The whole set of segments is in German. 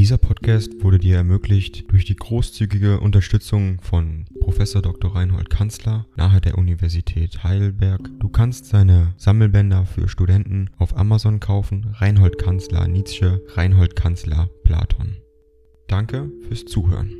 Dieser Podcast wurde dir ermöglicht durch die großzügige Unterstützung von Professor Dr. Reinhold Kanzler nahe der Universität Heidelberg. Du kannst seine Sammelbänder für Studenten auf Amazon kaufen. Reinhold Kanzler Nietzsche, Reinhold Kanzler Platon. Danke fürs Zuhören.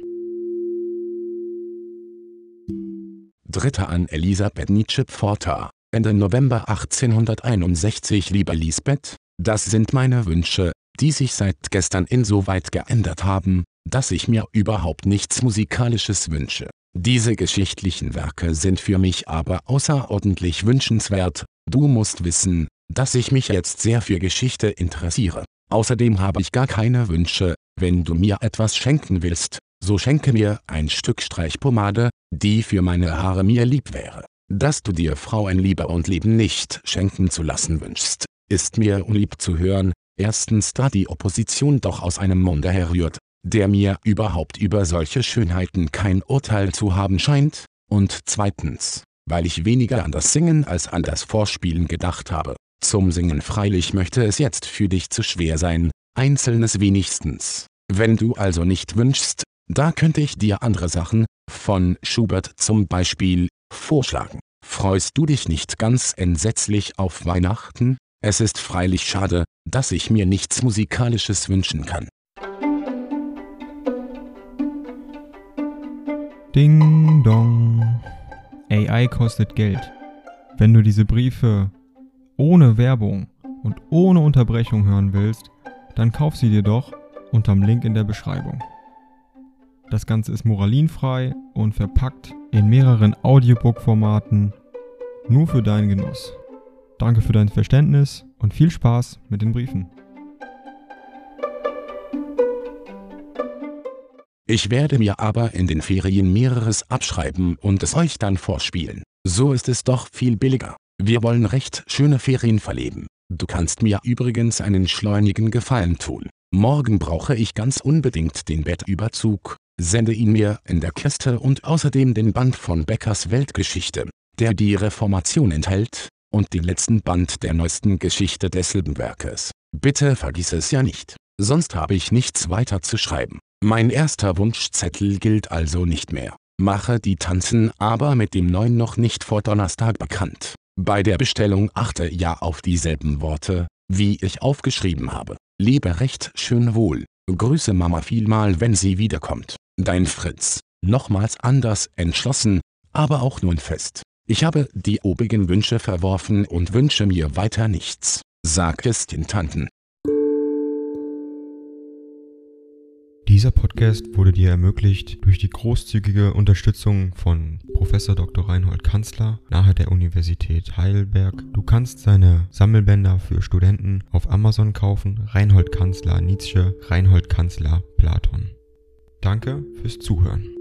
Dritter an Elisabeth Nietzsche Pforta, Ende November 1861 Liebe Lisbeth, das sind meine Wünsche, die sich seit gestern insoweit geändert haben, dass ich mir überhaupt nichts Musikalisches wünsche. Diese geschichtlichen Werke sind für mich aber außerordentlich wünschenswert, du musst wissen, dass ich mich jetzt sehr für Geschichte interessiere. Außerdem habe ich gar keine Wünsche, wenn du mir etwas schenken willst, so schenke mir ein Stück Streichpomade, die für meine Haare mir lieb wäre. Dass du dir Frauenliebe und Leben nicht schenken zu lassen wünschst, ist mir unlieb zu hören, Erstens da die Opposition doch aus einem Munde herrührt, der mir überhaupt über solche Schönheiten kein Urteil zu haben scheint, und zweitens, weil ich weniger an das Singen als an das Vorspielen gedacht habe. Zum Singen freilich möchte es jetzt für dich zu schwer sein, einzelnes wenigstens. Wenn du also nicht wünschst, da könnte ich dir andere Sachen, von Schubert zum Beispiel, vorschlagen. Freust du dich nicht ganz entsetzlich auf Weihnachten? Es ist freilich schade, dass ich mir nichts Musikalisches wünschen kann. Ding dong. AI kostet Geld. Wenn du diese Briefe ohne Werbung und ohne Unterbrechung hören willst, dann kauf sie dir doch unterm Link in der Beschreibung. Das Ganze ist moralinfrei und verpackt in mehreren Audiobook-Formaten nur für deinen Genuss. Danke für dein Verständnis und viel Spaß mit den Briefen. Ich werde mir aber in den Ferien mehreres abschreiben und es euch dann vorspielen. So ist es doch viel billiger. Wir wollen recht schöne Ferien verleben. Du kannst mir übrigens einen schleunigen Gefallen tun. Morgen brauche ich ganz unbedingt den Bettüberzug. Sende ihn mir in der Kiste und außerdem den Band von Beckers Weltgeschichte, der die Reformation enthält, und den letzten Band der neuesten Geschichte desselben Werkes. Bitte vergiss es ja nicht, sonst habe ich nichts weiter zu schreiben. Mein erster Wunschzettel gilt also nicht mehr. Mache die Tanzen aber mit dem neuen noch nicht vor Donnerstag bekannt. Bei der Bestellung achte ja auf dieselben Worte, wie ich aufgeschrieben habe. Lebe recht schön wohl. Grüße Mama vielmal wenn sie wiederkommt. Dein Fritz. Nochmals anders entschlossen, aber auch nun fest. Ich habe die obigen Wünsche verworfen und wünsche mir weiter nichts, sag es den Tanten. Dieser Podcast wurde dir ermöglicht durch die großzügige Unterstützung von Professor Dr. Reinhold Kanzler nahe der Universität Heidelberg. Du kannst seine Sammelbänder für Studenten auf Amazon kaufen. Reinhold Kanzler Nietzsche, Reinhold Kanzler Platon. Danke fürs Zuhören.